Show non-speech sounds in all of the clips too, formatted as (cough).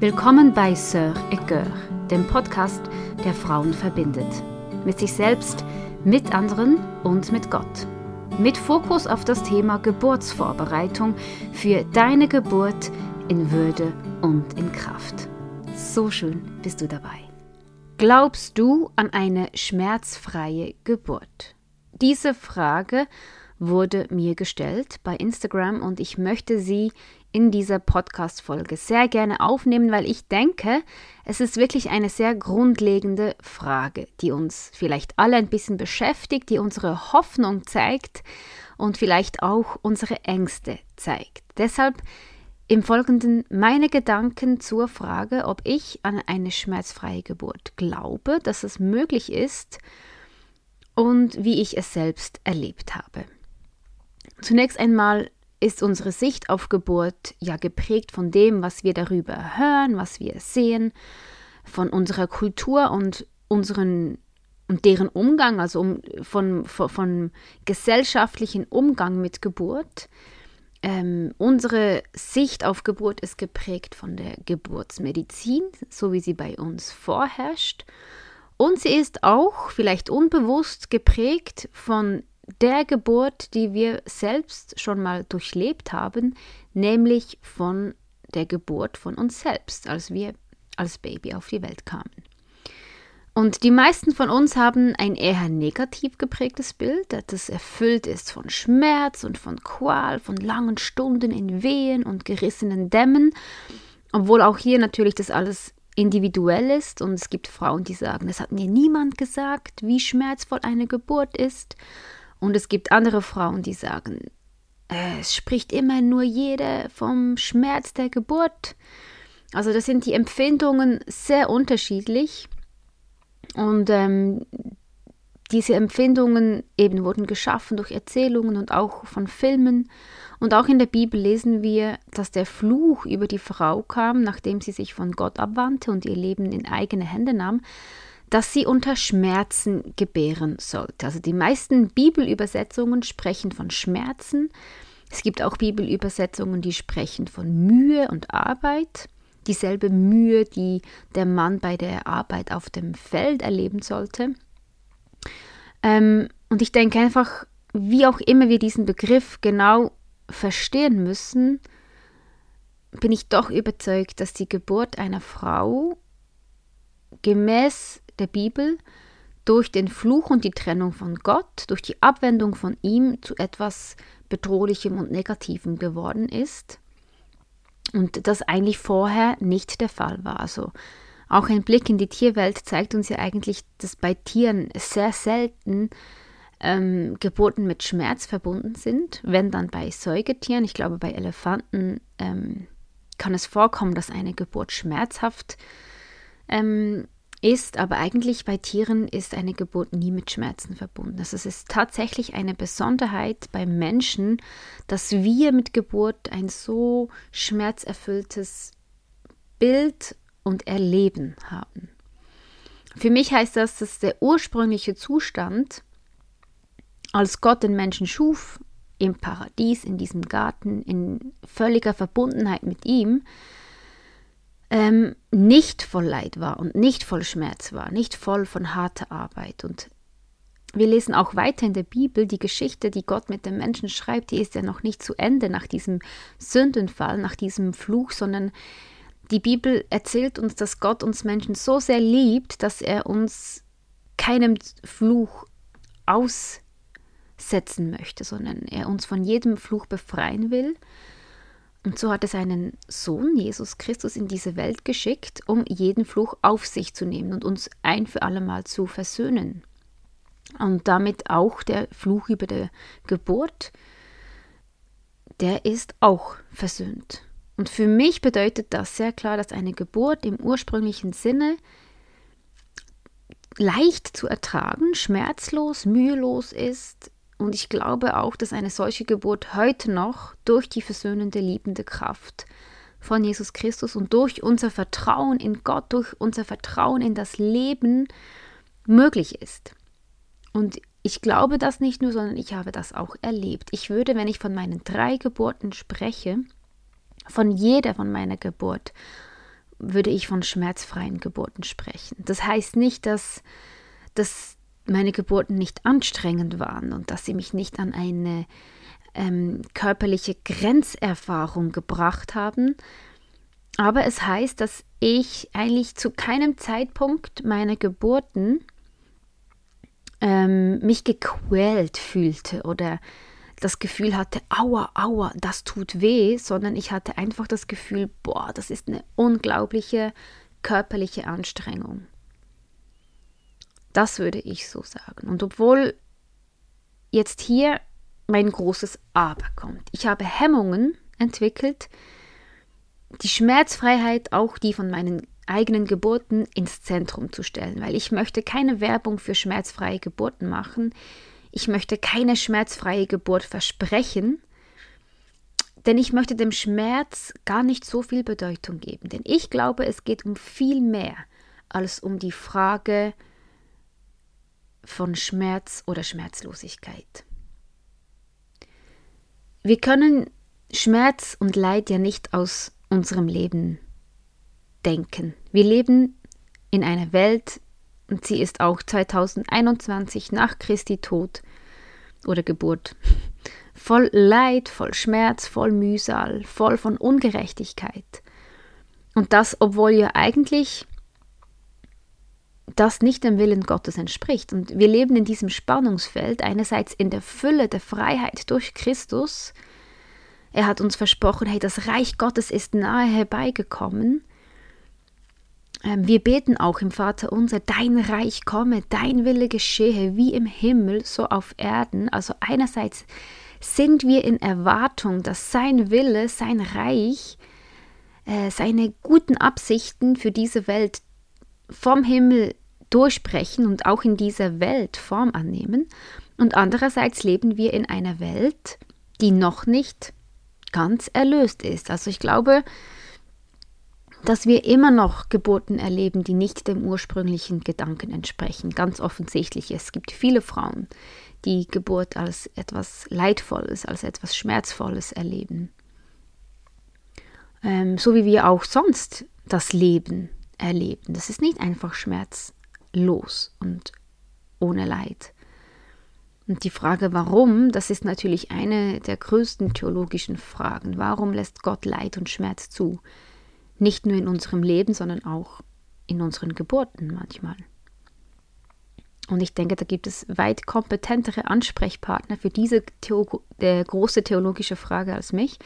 Willkommen bei Sœur et dem Podcast, der Frauen verbindet. Mit sich selbst, mit anderen und mit Gott. Mit Fokus auf das Thema Geburtsvorbereitung für deine Geburt in Würde und in Kraft. So schön bist du dabei. Glaubst du an eine schmerzfreie Geburt? Diese Frage wurde mir gestellt bei Instagram und ich möchte sie in dieser Podcast-Folge sehr gerne aufnehmen, weil ich denke, es ist wirklich eine sehr grundlegende Frage, die uns vielleicht alle ein bisschen beschäftigt, die unsere Hoffnung zeigt und vielleicht auch unsere Ängste zeigt. Deshalb im Folgenden meine Gedanken zur Frage, ob ich an eine schmerzfreie Geburt glaube, dass es möglich ist und wie ich es selbst erlebt habe. Zunächst einmal ist unsere Sicht auf Geburt ja geprägt von dem, was wir darüber hören, was wir sehen, von unserer Kultur und unseren und deren Umgang, also um, von, von, von gesellschaftlichen Umgang mit Geburt. Ähm, unsere Sicht auf Geburt ist geprägt von der Geburtsmedizin, so wie sie bei uns vorherrscht. Und sie ist auch vielleicht unbewusst geprägt von der Geburt, die wir selbst schon mal durchlebt haben, nämlich von der Geburt von uns selbst, als wir als Baby auf die Welt kamen. Und die meisten von uns haben ein eher negativ geprägtes Bild, das erfüllt ist von Schmerz und von Qual, von langen Stunden in Wehen und gerissenen Dämmen, obwohl auch hier natürlich das alles individuell ist und es gibt Frauen, die sagen, es hat mir niemand gesagt, wie schmerzvoll eine Geburt ist. Und es gibt andere Frauen, die sagen, es spricht immer nur jede vom Schmerz der Geburt. Also das sind die Empfindungen sehr unterschiedlich. Und ähm, diese Empfindungen eben wurden geschaffen durch Erzählungen und auch von Filmen. Und auch in der Bibel lesen wir, dass der Fluch über die Frau kam, nachdem sie sich von Gott abwandte und ihr Leben in eigene Hände nahm dass sie unter Schmerzen gebären sollte. Also die meisten Bibelübersetzungen sprechen von Schmerzen. Es gibt auch Bibelübersetzungen, die sprechen von Mühe und Arbeit. Dieselbe Mühe, die der Mann bei der Arbeit auf dem Feld erleben sollte. Ähm, und ich denke einfach, wie auch immer wir diesen Begriff genau verstehen müssen, bin ich doch überzeugt, dass die Geburt einer Frau gemäß der Bibel durch den Fluch und die Trennung von Gott, durch die Abwendung von ihm zu etwas Bedrohlichem und Negativem geworden ist. Und das eigentlich vorher nicht der Fall war. Also auch ein Blick in die Tierwelt zeigt uns ja eigentlich, dass bei Tieren sehr selten ähm, Geburten mit Schmerz verbunden sind. Wenn dann bei Säugetieren, ich glaube bei Elefanten ähm, kann es vorkommen, dass eine Geburt schmerzhaft ähm, ist, aber eigentlich bei Tieren ist eine Geburt nie mit Schmerzen verbunden. Also es ist tatsächlich eine Besonderheit beim Menschen, dass wir mit Geburt ein so schmerzerfülltes Bild und Erleben haben. Für mich heißt das, dass der ursprüngliche Zustand, als Gott den Menschen schuf, im Paradies, in diesem Garten, in völliger Verbundenheit mit ihm, ähm, nicht voll Leid war und nicht voll Schmerz war, nicht voll von harter Arbeit. Und wir lesen auch weiter in der Bibel, die Geschichte, die Gott mit den Menschen schreibt, die ist ja noch nicht zu Ende nach diesem Sündenfall, nach diesem Fluch, sondern die Bibel erzählt uns, dass Gott uns Menschen so sehr liebt, dass er uns keinem Fluch aussetzen möchte, sondern er uns von jedem Fluch befreien will und so hat er seinen Sohn Jesus Christus in diese Welt geschickt, um jeden Fluch auf sich zu nehmen und uns ein für allemal zu versöhnen. Und damit auch der Fluch über der Geburt, der ist auch versöhnt. Und für mich bedeutet das sehr klar, dass eine Geburt im ursprünglichen Sinne leicht zu ertragen, schmerzlos, mühelos ist, und ich glaube auch, dass eine solche Geburt heute noch durch die versöhnende, liebende Kraft von Jesus Christus und durch unser Vertrauen in Gott, durch unser Vertrauen in das Leben möglich ist. Und ich glaube das nicht nur, sondern ich habe das auch erlebt. Ich würde, wenn ich von meinen drei Geburten spreche, von jeder von meiner Geburt würde ich von schmerzfreien Geburten sprechen. Das heißt nicht, dass, dass meine Geburten nicht anstrengend waren und dass sie mich nicht an eine ähm, körperliche Grenzerfahrung gebracht haben. Aber es heißt, dass ich eigentlich zu keinem Zeitpunkt meiner Geburten ähm, mich gequält fühlte oder das Gefühl hatte, aua, aua, das tut weh, sondern ich hatte einfach das Gefühl, boah, das ist eine unglaubliche körperliche Anstrengung. Das würde ich so sagen. Und obwohl jetzt hier mein großes Aber kommt. Ich habe Hemmungen entwickelt, die Schmerzfreiheit, auch die von meinen eigenen Geburten, ins Zentrum zu stellen, weil ich möchte keine Werbung für schmerzfreie Geburten machen. Ich möchte keine schmerzfreie Geburt versprechen, denn ich möchte dem Schmerz gar nicht so viel Bedeutung geben. Denn ich glaube, es geht um viel mehr als um die Frage von Schmerz oder Schmerzlosigkeit. Wir können Schmerz und Leid ja nicht aus unserem Leben denken. Wir leben in einer Welt, und sie ist auch 2021 nach Christi Tod oder Geburt (laughs) voll Leid, voll Schmerz, voll Mühsal, voll von Ungerechtigkeit. Und das, obwohl ja eigentlich das nicht dem Willen Gottes entspricht. Und wir leben in diesem Spannungsfeld, einerseits in der Fülle der Freiheit durch Christus. Er hat uns versprochen, hey, das Reich Gottes ist nahe herbeigekommen. Ähm, wir beten auch im Vater unser, dein Reich komme, dein Wille geschehe, wie im Himmel, so auf Erden. Also einerseits sind wir in Erwartung, dass sein Wille, sein Reich, äh, seine guten Absichten für diese Welt vom Himmel durchbrechen und auch in dieser Welt Form annehmen. Und andererseits leben wir in einer Welt, die noch nicht ganz erlöst ist. Also ich glaube, dass wir immer noch Geburten erleben, die nicht dem ursprünglichen Gedanken entsprechen. Ganz offensichtlich. Es gibt viele Frauen, die Geburt als etwas Leidvolles, als etwas Schmerzvolles erleben. Ähm, so wie wir auch sonst das Leben erleben. Das ist nicht einfach Schmerz los und ohne Leid. Und die Frage, warum, das ist natürlich eine der größten theologischen Fragen. Warum lässt Gott Leid und Schmerz zu? Nicht nur in unserem Leben, sondern auch in unseren Geburten manchmal. Und ich denke, da gibt es weit kompetentere Ansprechpartner für diese Theo äh, große theologische Frage als mich.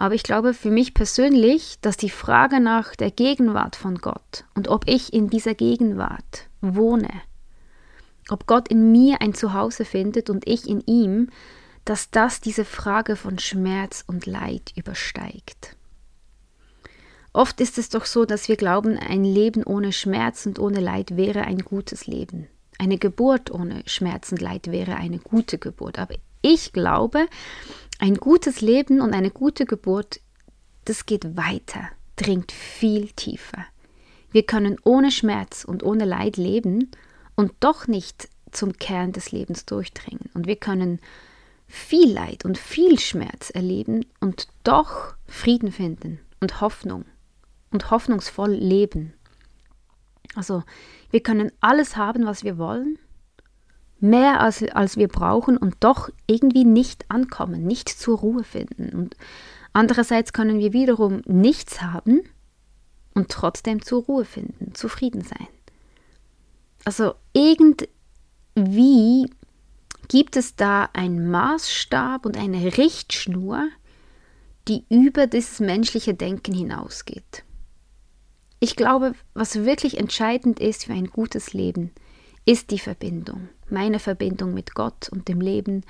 Aber ich glaube für mich persönlich, dass die Frage nach der Gegenwart von Gott und ob ich in dieser Gegenwart wohne, ob Gott in mir ein Zuhause findet und ich in ihm, dass das diese Frage von Schmerz und Leid übersteigt. Oft ist es doch so, dass wir glauben, ein Leben ohne Schmerz und ohne Leid wäre ein gutes Leben. Eine Geburt ohne Schmerz und Leid wäre eine gute Geburt. Aber ich glaube, ein gutes Leben und eine gute Geburt, das geht weiter, dringt viel tiefer. Wir können ohne Schmerz und ohne Leid leben und doch nicht zum Kern des Lebens durchdringen. Und wir können viel Leid und viel Schmerz erleben und doch Frieden finden und Hoffnung und hoffnungsvoll leben. Also wir können alles haben, was wir wollen, mehr als, als wir brauchen und doch irgendwie nicht ankommen, nicht zur Ruhe finden. Und andererseits können wir wiederum nichts haben und trotzdem zur Ruhe finden, zufrieden sein. Also irgendwie gibt es da einen Maßstab und eine Richtschnur, die über dieses menschliche Denken hinausgeht. Ich glaube, was wirklich entscheidend ist für ein gutes Leben, ist die Verbindung. Meine Verbindung mit Gott und dem Leben,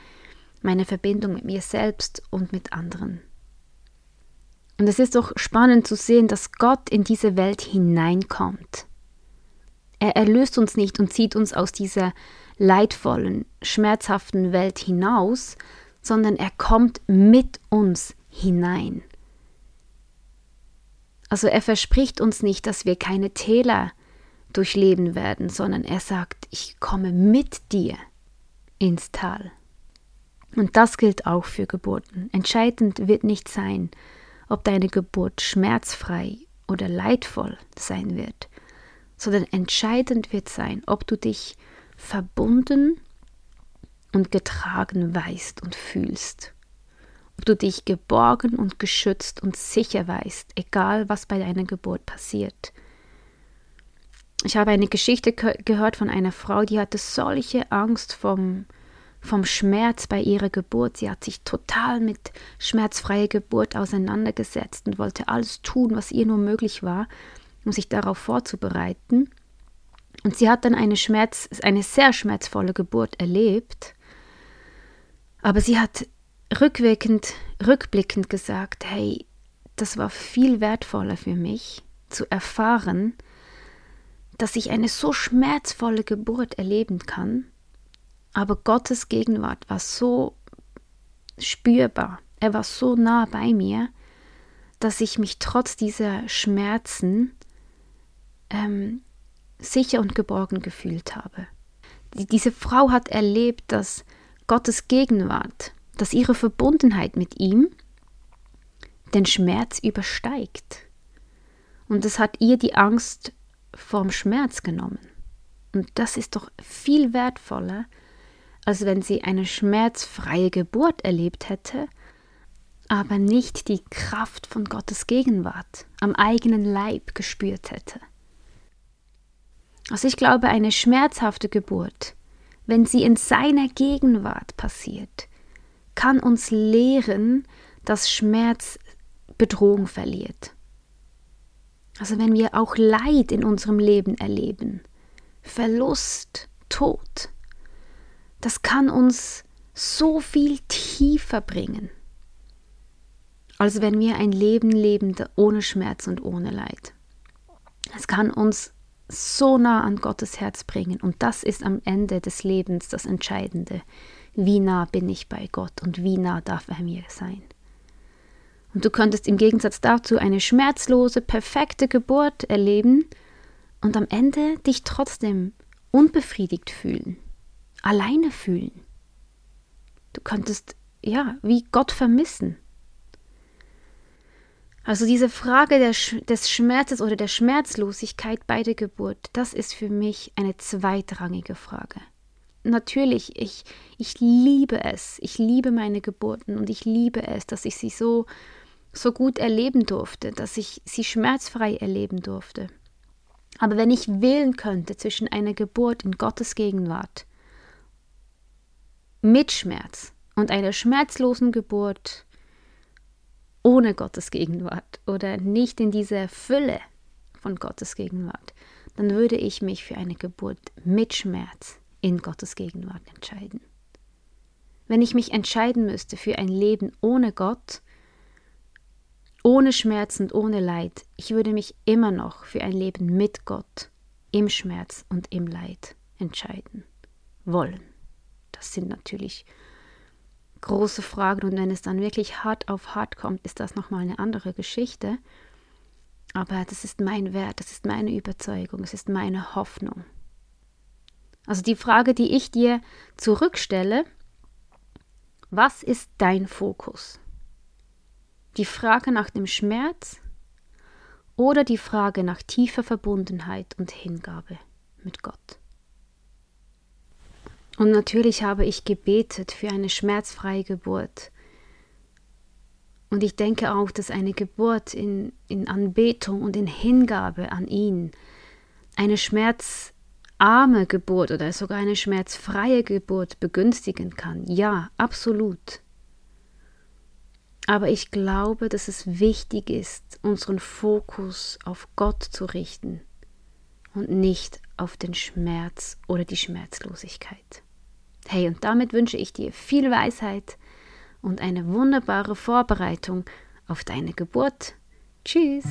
meine Verbindung mit mir selbst und mit anderen. Und es ist doch spannend zu sehen, dass Gott in diese Welt hineinkommt. Er erlöst uns nicht und zieht uns aus dieser leidvollen, schmerzhaften Welt hinaus, sondern er kommt mit uns hinein. Also er verspricht uns nicht, dass wir keine Täler durchleben werden, sondern er sagt, ich komme mit dir ins Tal. Und das gilt auch für Geburten. Entscheidend wird nicht sein, ob deine Geburt schmerzfrei oder leidvoll sein wird, sondern entscheidend wird sein, ob du dich verbunden und getragen weißt und fühlst. Ob du dich geborgen und geschützt und sicher weißt, egal was bei deiner Geburt passiert. Ich habe eine Geschichte gehört von einer Frau, die hatte solche Angst vom, vom Schmerz bei ihrer Geburt. Sie hat sich total mit schmerzfreier Geburt auseinandergesetzt und wollte alles tun, was ihr nur möglich war, um sich darauf vorzubereiten. Und sie hat dann eine, Schmerz, eine sehr schmerzvolle Geburt erlebt. Aber sie hat rückwirkend, rückblickend gesagt, hey, das war viel wertvoller für mich zu erfahren, dass ich eine so schmerzvolle Geburt erleben kann, aber Gottes Gegenwart war so spürbar, er war so nah bei mir, dass ich mich trotz dieser Schmerzen ähm, sicher und geborgen gefühlt habe. Diese Frau hat erlebt, dass Gottes Gegenwart, dass ihre Verbundenheit mit ihm den Schmerz übersteigt. Und es hat ihr die Angst vom Schmerz genommen. Und das ist doch viel wertvoller, als wenn sie eine schmerzfreie Geburt erlebt hätte, aber nicht die Kraft von Gottes Gegenwart am eigenen Leib gespürt hätte. Also ich glaube, eine schmerzhafte Geburt, wenn sie in seiner Gegenwart passiert, kann uns lehren, dass Schmerz Bedrohung verliert. Also wenn wir auch Leid in unserem Leben erleben, Verlust, Tod, das kann uns so viel tiefer bringen, als wenn wir ein Leben leben ohne Schmerz und ohne Leid. Es kann uns so nah an Gottes Herz bringen und das ist am Ende des Lebens das Entscheidende. Wie nah bin ich bei Gott und wie nah darf er mir sein? Und du könntest im Gegensatz dazu eine schmerzlose, perfekte Geburt erleben und am Ende dich trotzdem unbefriedigt fühlen, alleine fühlen. Du könntest, ja, wie Gott vermissen. Also diese Frage des Schmerzes oder der Schmerzlosigkeit bei der Geburt, das ist für mich eine zweitrangige Frage. Natürlich, ich, ich liebe es, ich liebe meine Geburten und ich liebe es, dass ich sie so so gut erleben durfte, dass ich sie schmerzfrei erleben durfte. Aber wenn ich wählen könnte zwischen einer Geburt in Gottes Gegenwart mit Schmerz und einer schmerzlosen Geburt ohne Gottes Gegenwart oder nicht in dieser Fülle von Gottes Gegenwart, dann würde ich mich für eine Geburt mit Schmerz in Gottes Gegenwart entscheiden. Wenn ich mich entscheiden müsste für ein Leben ohne Gott, ohne Schmerz und ohne Leid, ich würde mich immer noch für ein Leben mit Gott, im Schmerz und im Leid entscheiden wollen. Das sind natürlich große Fragen und wenn es dann wirklich hart auf hart kommt, ist das nochmal eine andere Geschichte. Aber das ist mein Wert, das ist meine Überzeugung, es ist meine Hoffnung. Also die Frage, die ich dir zurückstelle, was ist dein Fokus? Die Frage nach dem Schmerz oder die Frage nach tiefer Verbundenheit und Hingabe mit Gott. Und natürlich habe ich gebetet für eine schmerzfreie Geburt. Und ich denke auch, dass eine Geburt in, in Anbetung und in Hingabe an ihn, eine schmerzarme Geburt oder sogar eine schmerzfreie Geburt begünstigen kann. Ja, absolut. Aber ich glaube, dass es wichtig ist, unseren Fokus auf Gott zu richten und nicht auf den Schmerz oder die Schmerzlosigkeit. Hey, und damit wünsche ich dir viel Weisheit und eine wunderbare Vorbereitung auf deine Geburt. Tschüss!